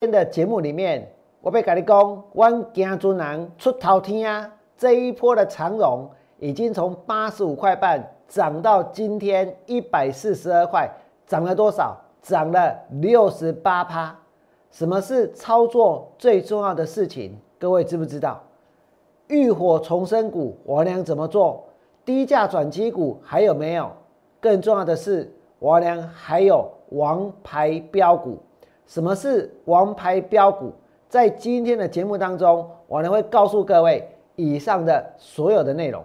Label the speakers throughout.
Speaker 1: 今天的节目里面，我被跟你讲，我惊尊人出头天啊！这一波的长荣已经从八十五块半涨到今天一百四十二块，涨了多少？涨了六十八趴。什么是操作最重要的事情？各位知不知道？浴火重生股，我娘怎么做？低价转机股还有没有？更重要的是，我娘还有王牌标股。什么是王牌标股？在今天的节目当中，我娘会告诉各位以上的所有的内容。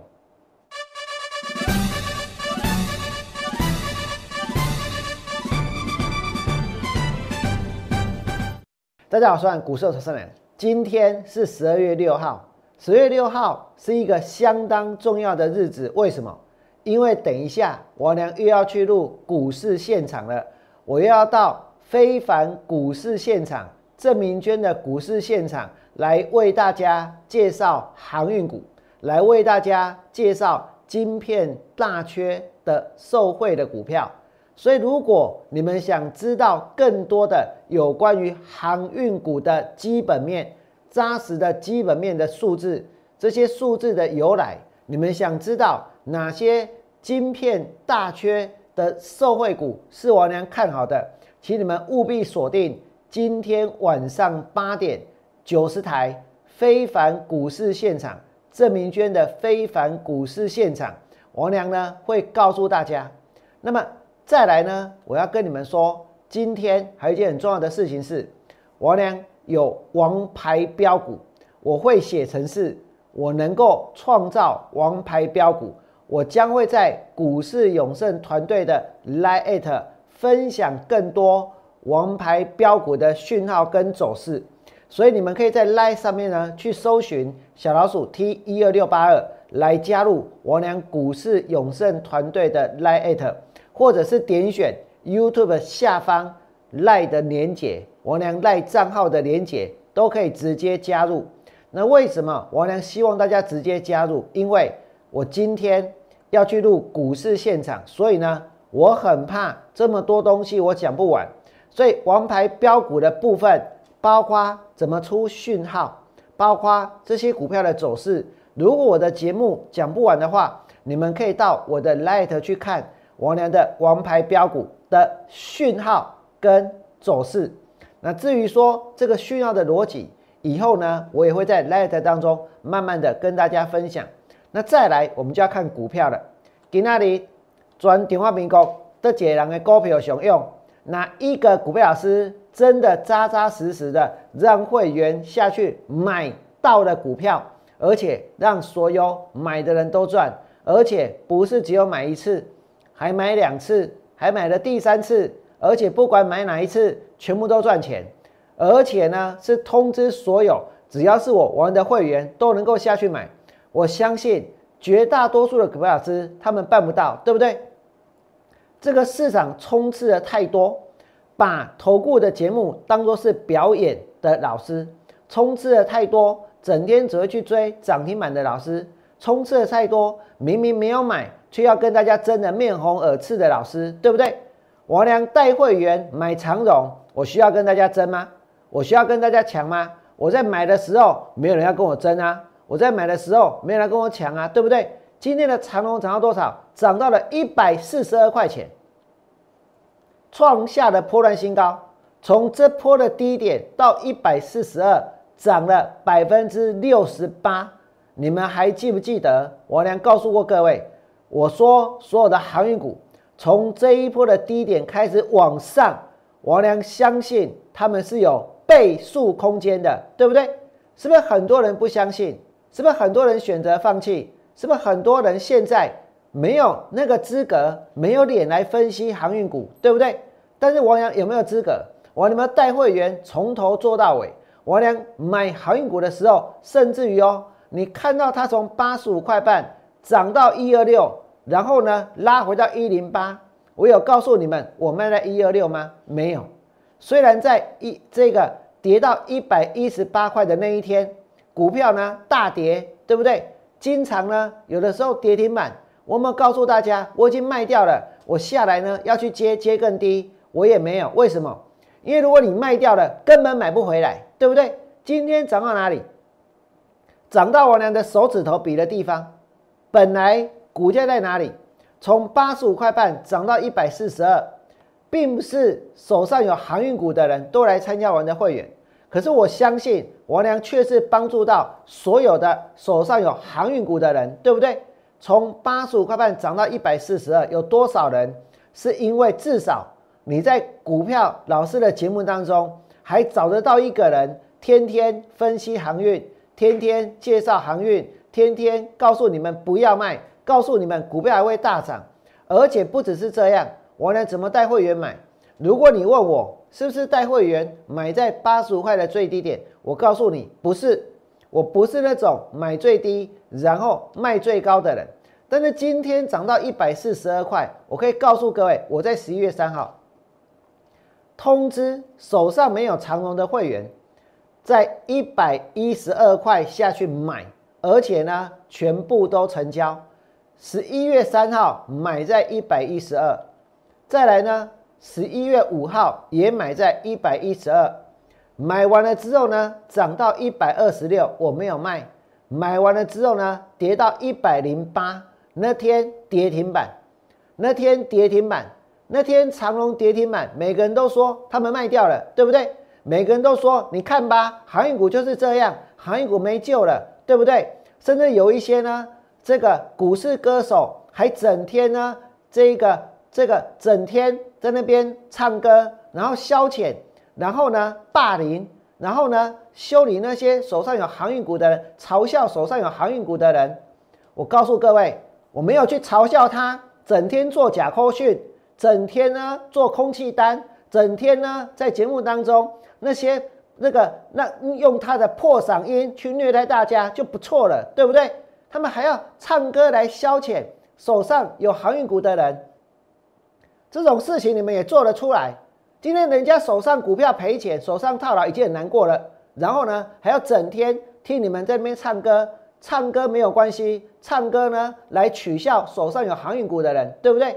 Speaker 1: 大家好，我是股市投资人。今天是十二月六号，十月六号是一个相当重要的日子。为什么？因为等一下我娘又要去录股市现场了，我又要到非凡股市现场郑明娟的股市现场来为大家介绍航运股，来为大家介绍晶片大缺的受惠的股票。所以，如果你们想知道更多的有关于航运股的基本面、扎实的基本面的数字，这些数字的由来，你们想知道哪些晶片大缺的受惠股是我娘看好的，请你们务必锁定今天晚上八点九十台非凡股市现场，郑明娟的非凡股市现场，王娘呢会告诉大家。那么。再来呢，我要跟你们说，今天还有一件很重要的事情是，王良有王牌标股，我会写成是，我能够创造王牌标股，我将会在股市永盛团队的 Line it 分享更多王牌标股的讯号跟走势，所以你们可以在 Line 上面呢去搜寻小老鼠 T 一二六八二来加入王良股市永盛团队的 Line。或者是点选 YouTube 下方赖的连接，王良赖账号的连接都可以直接加入。那为什么王良希望大家直接加入？因为我今天要去录股市现场，所以呢，我很怕这么多东西我讲不完。所以王牌标股的部分，包括怎么出讯号，包括这些股票的走势。如果我的节目讲不完的话，你们可以到我的 Light 去看。王良的王牌标股的讯号跟走势，那至于说这个讯号的逻辑，以后呢，我也会在 Light 当中慢慢的跟大家分享。那再来，我们就要看股票了。给那里转电话民工的解人的股票熊用，哪一个股票老师真的扎扎实实的让会员下去买到了股票，而且让所有买的人都赚，而且不是只有买一次。还买两次，还买了第三次，而且不管买哪一次，全部都赚钱。而且呢，是通知所有只要是我玩的会员都能够下去买。我相信绝大多数的股票老师他们办不到，对不对？这个市场充斥的太多，把投顾的节目当做是表演的老师，充斥的太多，整天只会去追涨停板的老师，充斥的太多，明明没有买。却要跟大家争得面红耳赤的老师，对不对？王良带会员买长荣，我需要跟大家争吗？我需要跟大家抢吗？我在买的时候，没有人要跟我争啊！我在买的时候，没有人跟我抢啊，对不对？今天的长龙涨到多少？涨到了一百四十二块钱，创下的波段新高。从这波的低点到一百四十二，涨了百分之六十八。你们还记不记得王良告诉过各位？我说，所有的航运股从这一波的低点开始往上，王良相信他们是有倍数空间的，对不对？是不是很多人不相信？是不是很多人选择放弃？是不是很多人现在没有那个资格、没有脸来分析航运股，对不对？但是王良有没有资格？我你们带会员从头做到尾，王良买航运股的时候，甚至于哦，你看到它从八十五块半涨到一二六。然后呢，拉回到一零八，我有告诉你们我卖在一二六吗？没有。虽然在一这个跌到一百一十八块的那一天，股票呢大跌，对不对？经常呢有的时候跌停板，我们告诉大家我已经卖掉了，我下来呢要去接接更低，我也没有。为什么？因为如果你卖掉了，根本买不回来，对不对？今天涨到哪里？涨到我娘的手指头比的地方。本来股价在哪里？从八十五块半涨到一百四十二，并不是手上有航运股的人都来参加我们的会员。可是我相信，王良却是帮助到所有的手上有航运股的人，对不对？从八十五块半涨到一百四十二，有多少人是因为至少你在股票老师的节目当中还找得到一个人，天天分析航运，天天介绍航运，天天告诉你们不要卖，告诉你们股票还会大涨，而且不只是这样，王良怎么带会员买？如果你问我是不是带会员买在八十五块的最低点，我告诉你不是，我不是那种买最低然后卖最高的人。但是今天涨到一百四十二块，我可以告诉各位，我在十一月三号通知手上没有长龙的会员，在一百一十二块下去买，而且呢全部都成交。十一月三号买在一百一十二，再来呢？十一月五号也买在一百一十二，买完了之后呢，涨到一百二十六，我没有卖。买完了之后呢，跌到一百零八，那天跌停板，那天跌停板，那天长隆跌停板，每个人都说他们卖掉了，对不对？每个人都说，你看吧，航运股就是这样，航运股没救了，对不对？甚至有一些呢，这个股市歌手还整天呢，这个这个整天。在那边唱歌，然后消遣，然后呢霸凌，然后呢修理那些手上有航运股的人，嘲笑手上有航运股的人。我告诉各位，我没有去嘲笑他，整天做假扣讯，整天呢做空气单，整天呢在节目当中那些那个那用他的破嗓音去虐待大家就不错了，对不对？他们还要唱歌来消遣手上有航运股的人。这种事情你们也做得出来？今天人家手上股票赔钱，手上套牢已经很难过了，然后呢还要整天听你们在那边唱歌，唱歌没有关系，唱歌呢来取笑手上有航运股的人，对不对？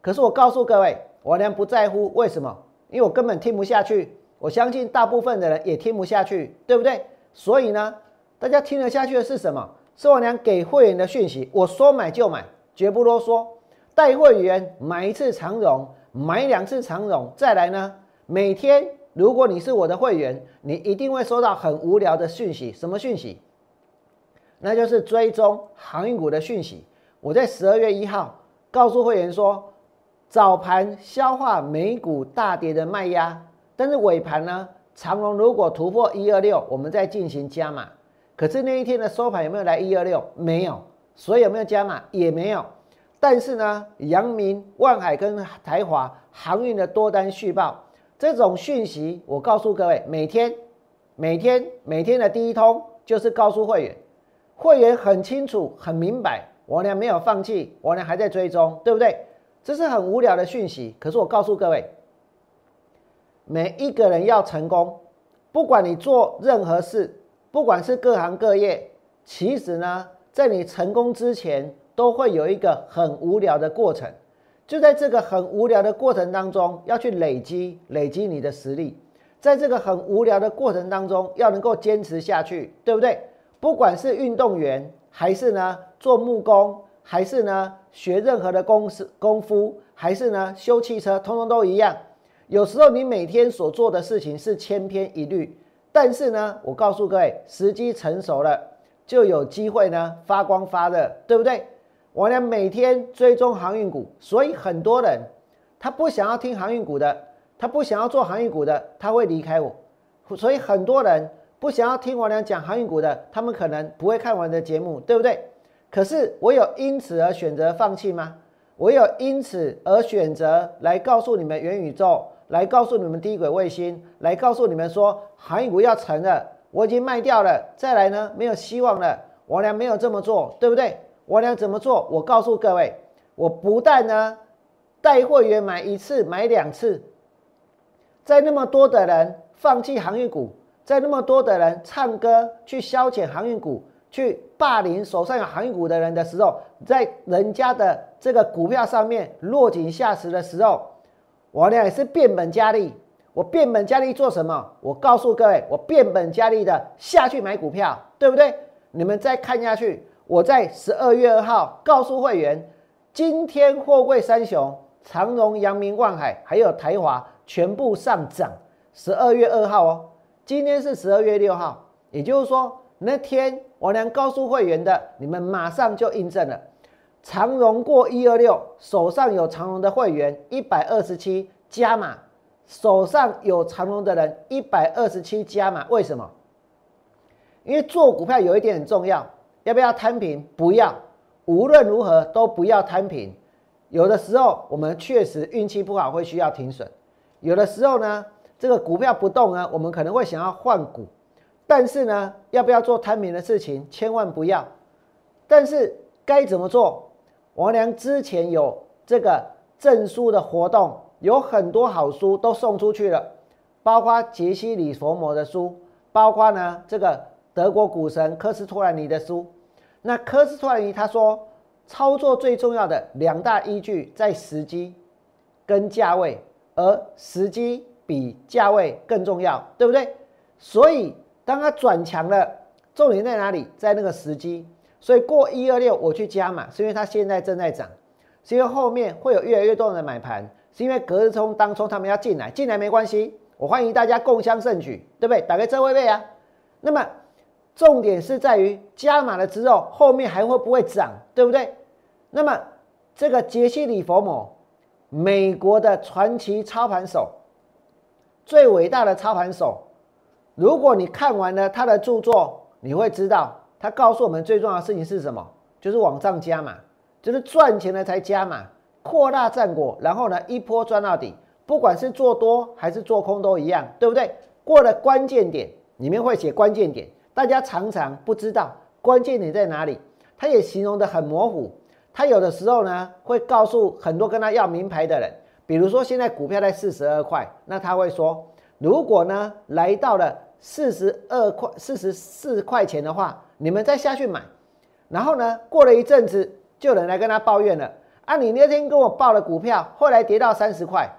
Speaker 1: 可是我告诉各位，我娘不在乎，为什么？因为我根本听不下去，我相信大部分的人也听不下去，对不对？所以呢，大家听得下去的是什么？是我娘给会员的讯息，我说买就买，绝不啰嗦。带会员买一次长融，买两次长融，再来呢？每天如果你是我的会员，你一定会收到很无聊的讯息。什么讯息？那就是追踪航运股的讯息。我在十二月一号告诉会员说，早盘消化美股大跌的卖压，但是尾盘呢，长荣如果突破一二六，我们再进行加码。可是那一天的收盘有没有来一二六？没有，所以有没有加码？也没有。但是呢，阳明、万海跟台华航运的多单续报这种讯息，我告诉各位，每天、每天、每天的第一通就是告诉会员，会员很清楚、很明白，我俩没有放弃，我俩还在追踪，对不对？这是很无聊的讯息，可是我告诉各位，每一个人要成功，不管你做任何事，不管是各行各业，其实呢，在你成功之前。都会有一个很无聊的过程，就在这个很无聊的过程当中，要去累积累积你的实力，在这个很无聊的过程当中，要能够坚持下去，对不对？不管是运动员，还是呢做木工，还是呢学任何的公司功夫，还是呢修汽车，通通都一样。有时候你每天所做的事情是千篇一律，但是呢，我告诉各位，时机成熟了，就有机会呢发光发热，对不对？我呢每天追踪航运股，所以很多人他不想要听航运股的，他不想要做航运股的，他会离开我。所以很多人不想要听我俩讲航运股的，他们可能不会看我的节目，对不对？可是我有因此而选择放弃吗？我有因此而选择来告诉你们元宇宙，来告诉你们低轨卫星，来告诉你们说航运股要沉了，我已经卖掉了，再来呢没有希望了。我俩没有这么做，对不对？我俩怎么做？我告诉各位，我不但呢带会员买一次、买两次，在那么多的人放弃航运股，在那么多的人唱歌去消遣航运股、去霸凌手上有航运股的人的时候，在人家的这个股票上面落井下石的时候，我俩也是变本加厉。我变本加厉做什么？我告诉各位，我变本加厉的下去买股票，对不对？你们再看下去，我在十二月二号告诉会员，今天货柜三雄长荣、阳明、万海还有台华全部上涨。十二月二号哦，今天是十二月六号，也就是说那天我娘告诉会员的，你们马上就印证了。长荣过一二六，手上有长荣的会员一百二十七加码。手上有长荣的人，一百二十七加码，为什么？因为做股票有一点很重要，要不要摊平？不要，无论如何都不要摊平。有的时候我们确实运气不好，会需要停损；有的时候呢，这个股票不动呢，我们可能会想要换股。但是呢，要不要做摊平的事情？千万不要。但是该怎么做？王良之前有这个证书的活动。有很多好书都送出去了，包括杰西·里佛摩的书，包括呢这个德国股神科斯托兰尼的书。那科斯托兰尼他说，操作最重要的两大依据在时机跟价位，而时机比价位更重要，对不对？所以当它转强了，重点在哪里？在那个时机。所以过一二六我去加码，是因为它现在正在涨，是因为后面会有越来越多人买盘。是因为隔日冲、当冲他们要进来，进来没关系，我欢迎大家共襄盛举，对不对？打开车位位啊。那么重点是在于加码了之后，后面还会不会涨，对不对？那么这个杰西·里佛摩，美国的传奇操盘手，最伟大的操盘手。如果你看完了他的著作，你会知道他告诉我们最重要的事情是什么，就是往上加码，就是赚钱了才加码。扩大战果，然后呢，一波赚到底，不管是做多还是做空都一样，对不对？过了关键点，里面会写关键点，大家常常不知道关键点在哪里，他也形容的很模糊。他有的时候呢，会告诉很多跟他要名牌的人，比如说现在股票在四十二块，那他会说，如果呢来到了四十二块、四十四块钱的话，你们再下去买。然后呢，过了一阵子，就有人来跟他抱怨了。啊，你那天跟我报了股票，后来跌到三十块，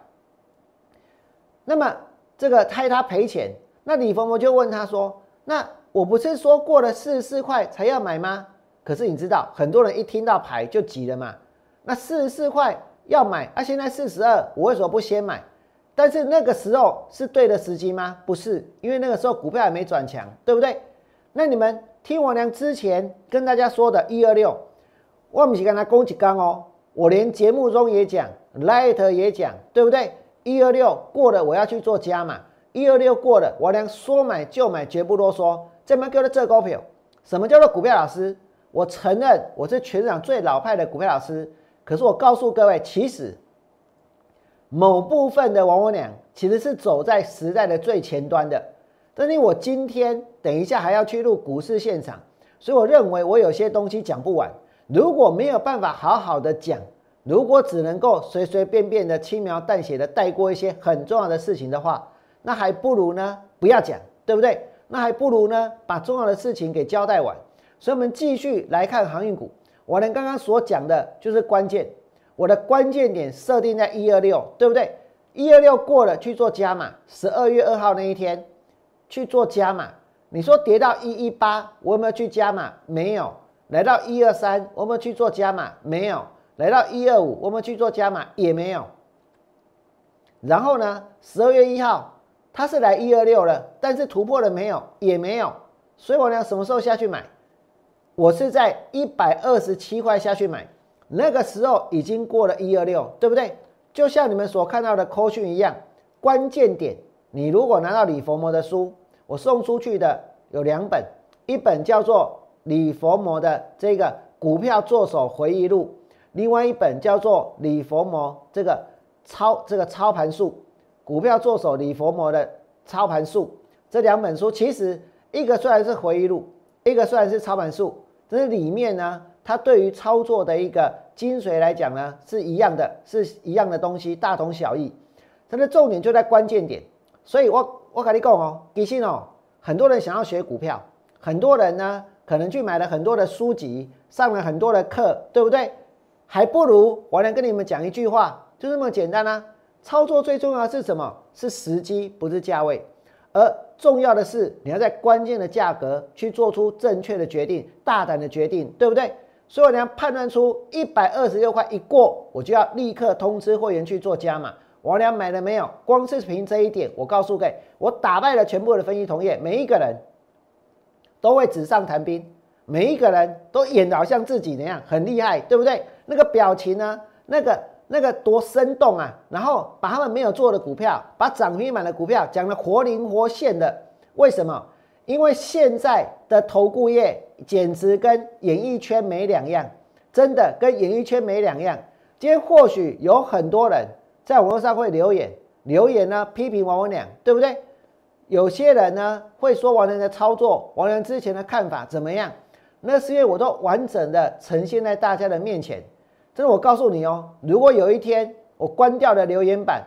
Speaker 1: 那么这个害他赔钱，那李峰峰就问他说：“那我不是说过了四十四块才要买吗？可是你知道，很多人一听到牌就急了嘛。那四十四块要买，啊，现在四十二，我为什么不先买？但是那个时候是对的时机吗？不是，因为那个时候股票还没转强，对不对？那你们听我娘之前跟大家说的一二六，我不是跟他攻击刚哦。”我连节目中也讲，Light 也讲，对不对？一二六过了，我要去做加码。一二六过了，我连说买就买，绝不啰嗦。这门叫做这股票，什么叫做股票老师？我承认我是全场最老派的股票老师。可是我告诉各位，其实某部分的王文良其实是走在时代的最前端的。但是我今天等一下还要去录股市现场，所以我认为我有些东西讲不完。如果没有办法好好的讲，如果只能够随随便便的轻描淡写的带过一些很重要的事情的话，那还不如呢不要讲，对不对？那还不如呢把重要的事情给交代完。所以，我们继续来看航运股。我连刚刚所讲的就是关键，我的关键点设定在一二六，对不对？一二六过了去做加码，十二月二号那一天去做加码。你说跌到一一八，我有没有去加码？没有。来到一二三，我们去做加码没有？来到一二五，我们去做加码也没有。然后呢，十二月一号，它是来一二六了，但是突破了没有？也没有。所以我呢，什么时候下去买？我是在一百二十七块下去买，那个时候已经过了一二六，对不对？就像你们所看到的扣讯一样，关键点，你如果拿到李佛摩的书，我送出去的有两本，一本叫做。李佛摩的这个股票作手回忆录，另外一本叫做李佛摩这个操这个操盘术，股票做手李佛摩的操盘术，这两本书其实一个虽然是回忆录，一个虽然是操盘术，但是里面呢，它对于操作的一个精髓来讲呢，是一样的，是一样的东西，大同小异。它的重点就在关键点，所以我我跟你讲哦，其实哦，很多人想要学股票，很多人呢。可能去买了很多的书籍，上了很多的课，对不对？还不如我能跟你们讲一句话，就这么简单啊！操作最重要的是什么？是时机，不是价位。而重要的是，你要在关键的价格去做出正确的决定，大胆的决定，对不对？所以你要判断出一百二十六块一过，我就要立刻通知会员去做加码。我俩买了没有？光是凭这一点，我告诉各位，我打败了全部的分析同业，每一个人都会纸上谈兵，每一个人都演的好像自己那样很厉害，对不对？那个表情呢？那个。那个多生动啊！然后把他们没有做的股票，把涨停板的股票讲的活灵活现的。为什么？因为现在的投顾业简直跟演艺圈没两样，真的跟演艺圈没两样。今天或许有很多人在网络上会留言，留言呢批评王文良，对不对？有些人呢会说王良的操作，王良之前的看法怎么样？那是因为我都完整的呈现在大家的面前。这是我告诉你哦，如果有一天我关掉了留言板，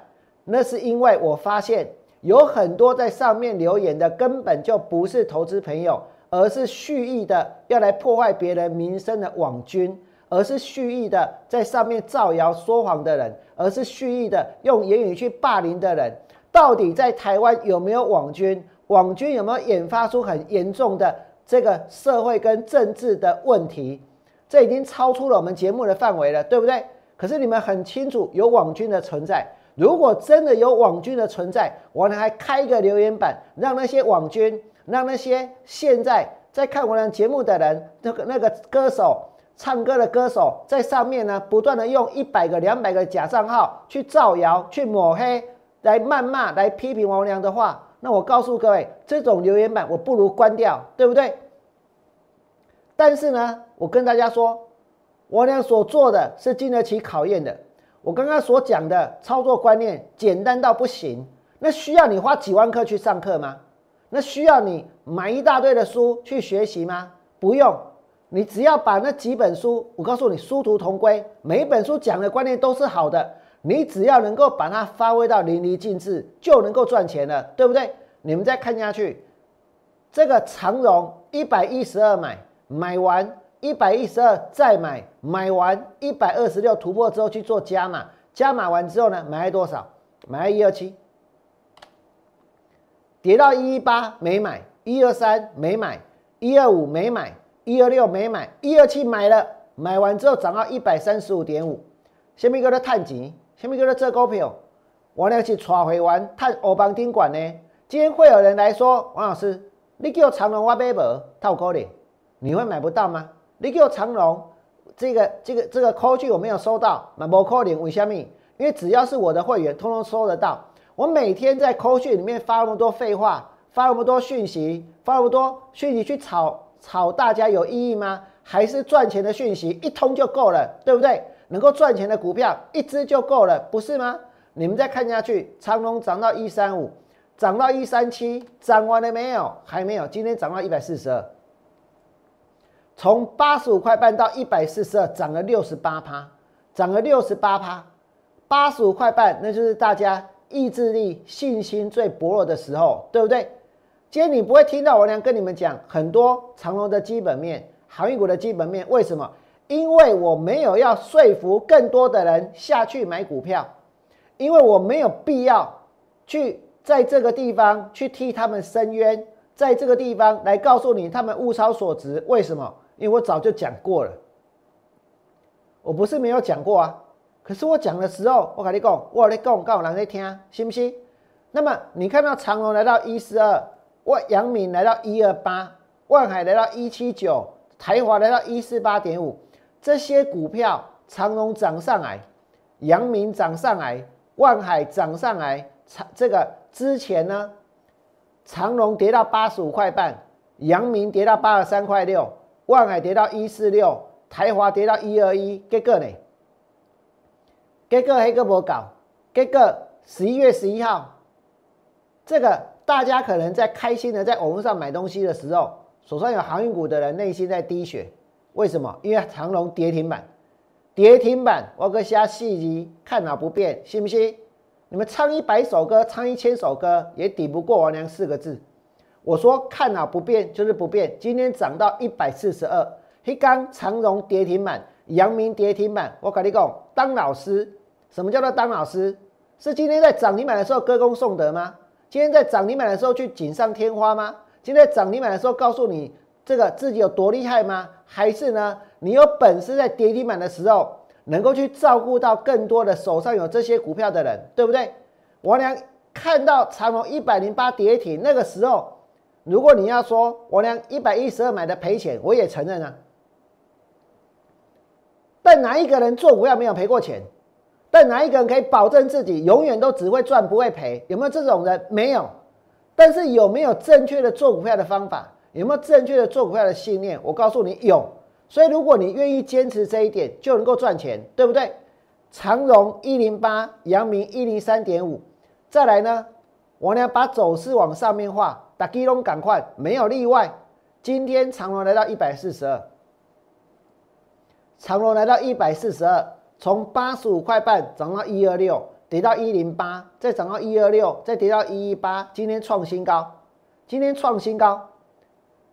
Speaker 1: 那是因为我发现有很多在上面留言的根本就不是投资朋友，而是蓄意的要来破坏别人名声的网军，而是蓄意的在上面造谣说谎的人，而是蓄意的用言语去霸凌的人。到底在台湾有没有网军？网军有没有引发出很严重的这个社会跟政治的问题？这已经超出了我们节目的范围了，对不对？可是你们很清楚有网军的存在。如果真的有网军的存在，我呢还开一个留言板，让那些网军，让那些现在在看我的节目的人，那个那个歌手唱歌的歌手，在上面呢不断的用一百个、两百个假账号去造谣、去抹黑、来谩骂、来批评王良的话，那我告诉各位，这种留言板我不如关掉，对不对？但是呢，我跟大家说，我俩所做的是经得起考验的。我刚刚所讲的操作观念简单到不行，那需要你花几万课去上课吗？那需要你买一大堆的书去学习吗？不用，你只要把那几本书，我告诉你殊途同归，每一本书讲的观念都是好的，你只要能够把它发挥到淋漓尽致，就能够赚钱了，对不对？你们再看下去，这个长荣一百一十二买。买完一百一十二再买，买完一百二十六突破之后去做加码，加码完之后呢，买多少？买一二七，跌到一一八没买，一二三没买，一二五没买，一二六没买，一二七买了，买完之后涨到一百三十五点五，下面叫做探钱，下面叫做这股票，我俩去抓回完探欧邦宾馆呢。今天会有人来说，王老师，你叫长隆我买无？套可能。你会买不到吗？你给我长隆，这个这个这个扣据我没有收到，买不扣零为虾米？因为只要是我的会员，通通收得到。我每天在扣据里面发那么多废话，发那么多讯息，发那么多讯息去炒炒大家有意义吗？还是赚钱的讯息一通就够了，对不对？能够赚钱的股票一只就够了，不是吗？你们再看下去，长隆涨到一三五，涨到一三七，涨完了没有？还没有，今天涨到一百四十二。从八十五块半到一百四十二，涨了六十八趴，涨了六十八趴。八十五块半，那就是大家意志力、信心最薄弱的时候，对不对？今天你不会听到我娘跟你们讲很多长隆的基本面、航运股的基本面。为什么？因为我没有要说服更多的人下去买股票，因为我没有必要去在这个地方去替他们伸冤，在这个地方来告诉你他们物超所值。为什么？因为我早就讲过了，我不是没有讲过啊。可是我讲的时候，我跟你讲，我跟你讲，有人在听，信不信？那么你看到长隆来到一四二，万阳明来到一二八，万海来到一七九，台华来到一四八点五，这些股票长隆涨上来，阳明涨上来，万海涨上来，长这个之前呢，长隆跌到八十五块半，阳明跌到八十三块六。万海跌到一四六，台华跌到一二一，结果呢？结果黑哥无搞，结果十一月十一号，这个大家可能在开心的在网络上买东西的时候，手上有航运股的人内心在滴血。为什么？因为长隆跌停板，跌停板，我哥下细节看哪不变，信不信？你们唱一百首歌，唱一千首歌，也抵不过王娘四个字。我说看哪不变就是不变，今天涨到一百四十二，黑钢长荣跌停板，阳明跌停板。我跟你讲，当老师，什么叫做当老师？是今天在涨停板的时候歌功颂德吗？今天在涨停板的时候去锦上添花吗？今天在涨停板的时候告诉你这个自己有多厉害吗？还是呢，你有本事在跌停板的时候能够去照顾到更多的手上有这些股票的人，对不对？我俩看到长隆一百零八跌停那个时候，如果你要说王良一百一十二买的赔钱，我也承认啊。但哪一个人做股票没有赔过钱？但哪一个人可以保证自己永远都只会赚不会赔？有没有这种人？没有。但是有没有正确的做股票的方法？有没有正确的做股票的信念？我告诉你有。所以如果你愿意坚持这一点，就能够赚钱，对不对？长荣一零八，阳明一零三点五。再来呢，我呢把走势往上面画，打基隆赶快，没有例外。今天长荣来到一百四十二。长隆来到一百四十二，从八十五块半涨到一二六，跌到一零八，再涨到一二六，再跌到一一八，今天创新高，今天创新高。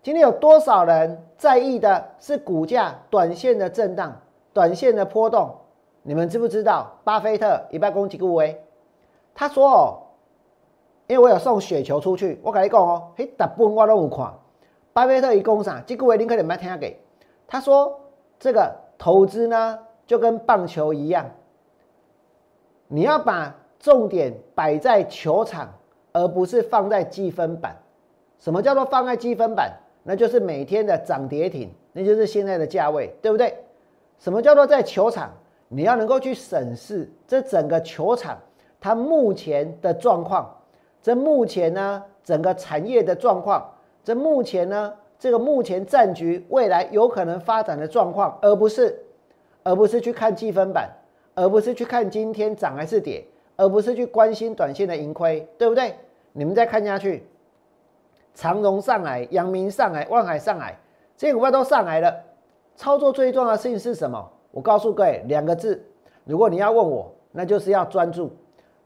Speaker 1: 今天有多少人在意的是股价短线的震荡、短线的波动？你们知不知道？巴菲特一百公几个位？他说哦，因为我有送雪球出去，我跟你讲哦，嘿，大部分我都有看。巴菲特一讲啥？这个位你可能没听给。他说这个。投资呢，就跟棒球一样，你要把重点摆在球场，而不是放在积分板。什么叫做放在积分板？那就是每天的涨跌停，那就是现在的价位，对不对？什么叫做在球场？你要能够去审视这整个球场它目前的状况，这目前呢整个产业的状况，这目前呢。这个目前战局未来有可能发展的状况，而不是，而不是去看积分板，而不是去看今天涨还是跌，而不是去关心短线的盈亏，对不对？你们再看下去，长荣上来，阳明上来，万海上来，这些股票都上来了。操作最重要的事情是什么？我告诉各位两个字，如果你要问我，那就是要专注，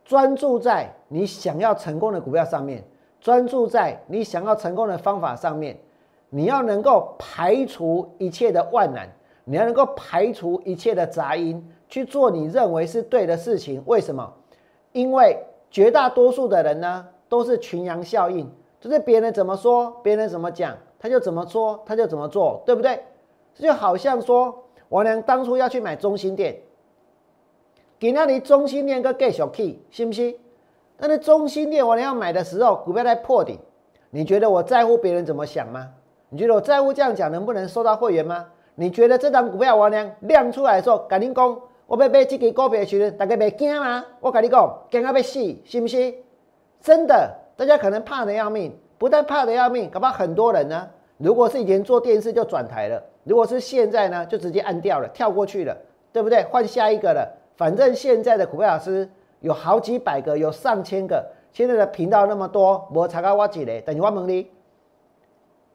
Speaker 1: 专注在你想要成功的股票上面，专注在你想要成功的方法上面。你要能够排除一切的万难，你要能够排除一切的杂音，去做你认为是对的事情。为什么？因为绝大多数的人呢，都是群羊效应，就是别人怎么说，别人怎么讲，他就怎么说，他就怎么做，对不对？这就好像说，王良当初要去买中心店，给那里中心店个 get 小 key，信不信？那你中心店王良要买的时候，股票在破底，你觉得我在乎别人怎么想吗？你觉得我在乎这样讲能不能收到会员吗？你觉得这张股票王娘亮出来的时候，赶紧讲，我要买这个股票时，大家别惊吗？我跟你讲，惊到要死，信不信？真的，大家可能怕的要命，不但怕的要命，恐怕很多人呢，如果是以前做电视就转台了，如果是现在呢，就直接按掉了，跳过去了，对不对？换下一个了。反正现在的股票老师有好几百个，有上千个，现在的频道那么多，我查到我几个，等于我问你。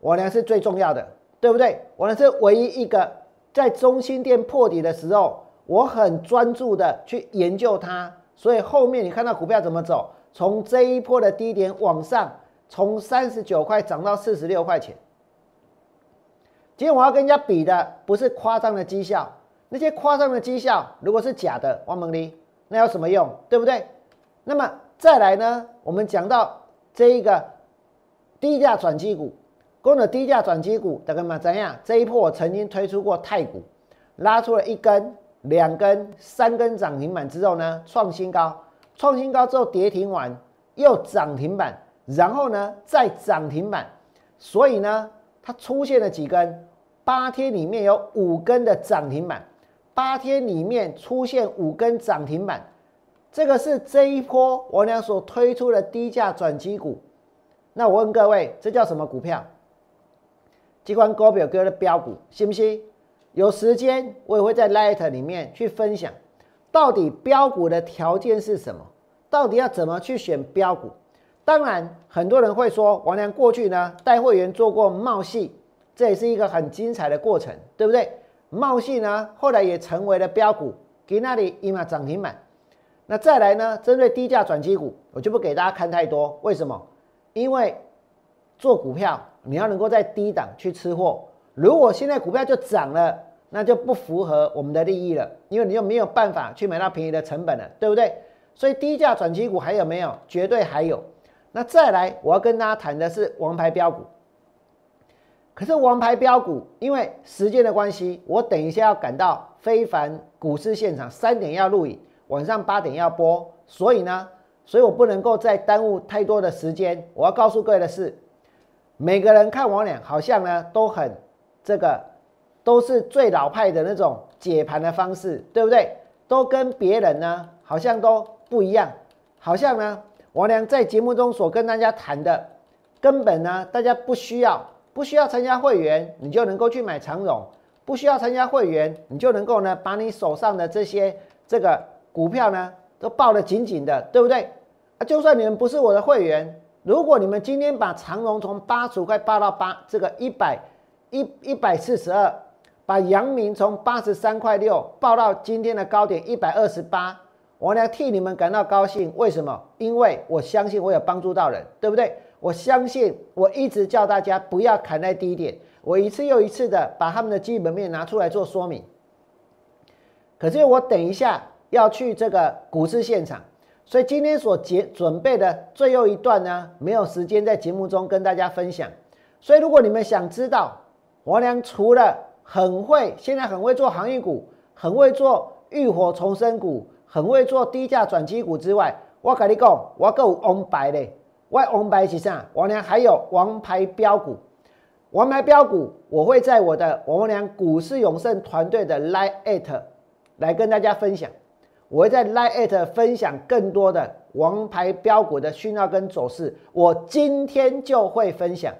Speaker 1: 我呢是最重要的，对不对？我呢是唯一一个在中心店破底的时候，我很专注的去研究它。所以后面你看到股票怎么走，从这一波的低点往上，从三十九块涨到四十六块钱。今天我要跟人家比的不是夸张的绩效，那些夸张的绩效如果是假的，王蒙利，那有什么用？对不对？那么再来呢，我们讲到这一个低价转机股。攻的低价转机股，大家们怎样？这一波我曾经推出过太股，拉出了一根、两根、三根涨停板之后呢，创新高，创新高之后跌停完又涨停板，然后呢再涨停板，所以呢它出现了几根？八天里面有五根的涨停板，八天里面出现五根涨停板，这个是这一波我俩所推出的低价转机股。那我问各位，这叫什么股票？机关高表哥的标股，信不信？有时间我也会在 Light 里面去分享，到底标股的条件是什么？到底要怎么去选标股？当然，很多人会说，王良过去呢带会员做过茂系，这也是一个很精彩的过程，对不对？茂信呢后来也成为了标股，给那里一马涨停板。那再来呢，针对低价转机股，我就不给大家看太多。为什么？因为做股票。你要能够在低档去吃货，如果现在股票就涨了，那就不符合我们的利益了，因为你又没有办法去买到便宜的成本了，对不对？所以低价转机股还有没有？绝对还有。那再来，我要跟大家谈的是王牌标股。可是王牌标股，因为时间的关系，我等一下要赶到非凡股市现场，三点要录影，晚上八点要播，所以呢，所以我不能够再耽误太多的时间。我要告诉各位的是，每个人看王两好像呢都很这个，都是最老派的那种解盘的方式，对不对？都跟别人呢好像都不一样，好像呢王良在节目中所跟大家谈的，根本呢大家不需要。不需要参加会员，你就能够去买长荣；不需要参加会员，你就能够呢把你手上的这些这个股票呢都抱得紧紧的，对不对？啊，就算你们不是我的会员，如果你们今天把长荣从八十五块抱到八这个一百一一百四十二，把阳明从八十三块六抱到今天的高点一百二十八，我呢替你们感到高兴。为什么？因为我相信我有帮助到人，对不对？我相信，我一直叫大家不要砍在低点。我一次又一次的把他们的基本面拿出来做说明。可是我等一下要去这个股市现场，所以今天所结准备的最后一段呢，没有时间在节目中跟大家分享。所以如果你们想知道王良除了很会，现在很会做航运股，很会做浴火重生股，很会做低价转机股之外，我跟你讲，我够王牌的。外王牌旗上，王良还有王牌标股，王牌标股，我会在我的王良股市永胜团队的 Line at 来跟大家分享。我会在 Line at 分享更多的王牌标股的讯号跟走势。我今天就会分享，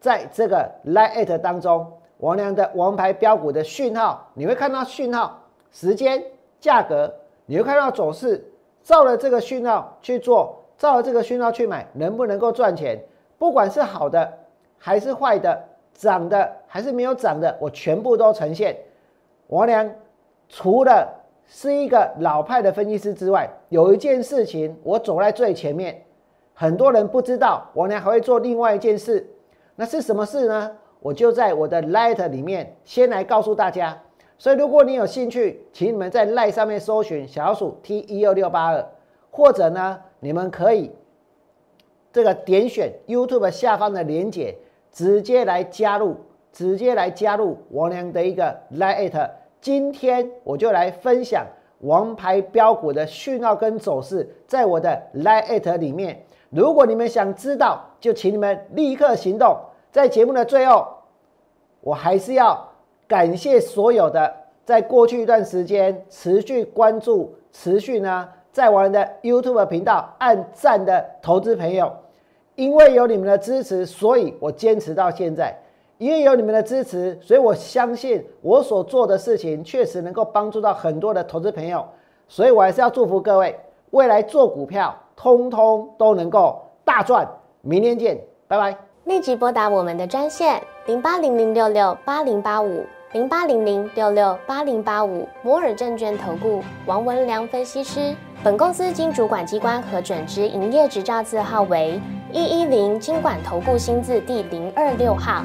Speaker 1: 在这个 Line at 当中，王良的王牌标股的讯号，你会看到讯号、时间、价格，你会看到走势，照了这个讯号去做。照这个讯号去买，能不能够赚钱？不管是好的还是坏的，涨的还是没有涨的，我全部都呈现。王良除了是一个老派的分析师之外，有一件事情我走在最前面，很多人不知道，王良还会做另外一件事。那是什么事呢？我就在我的 Light 里面先来告诉大家。所以如果你有兴趣，请你们在 Light 上面搜寻小鼠 T 一二六八二，或者呢？你们可以这个点选 YouTube 下方的连接，直接来加入，直接来加入王良的一个 Lite。今天我就来分享王牌标股的讯号跟走势，在我的 Lite 里面。如果你们想知道，就请你们立刻行动。在节目的最后，我还是要感谢所有的在过去一段时间持续关注、持续呢。在我的 YouTube 频道按赞的投资朋友，因为有你们的支持，所以我坚持到现在。因为有你们的支持，所以我相信我所做的事情确实能够帮助到很多的投资朋友。所以我还是要祝福各位，未来做股票，通通都能够大赚。明天见，拜拜。
Speaker 2: 立即拨打我们的专线零八零零六六八零八五。零八零零六六八零八五摩尔证券投顾王文良分析师，本公司经主管机关核准之营业执照字号为一一零金管投顾新字第零二六号。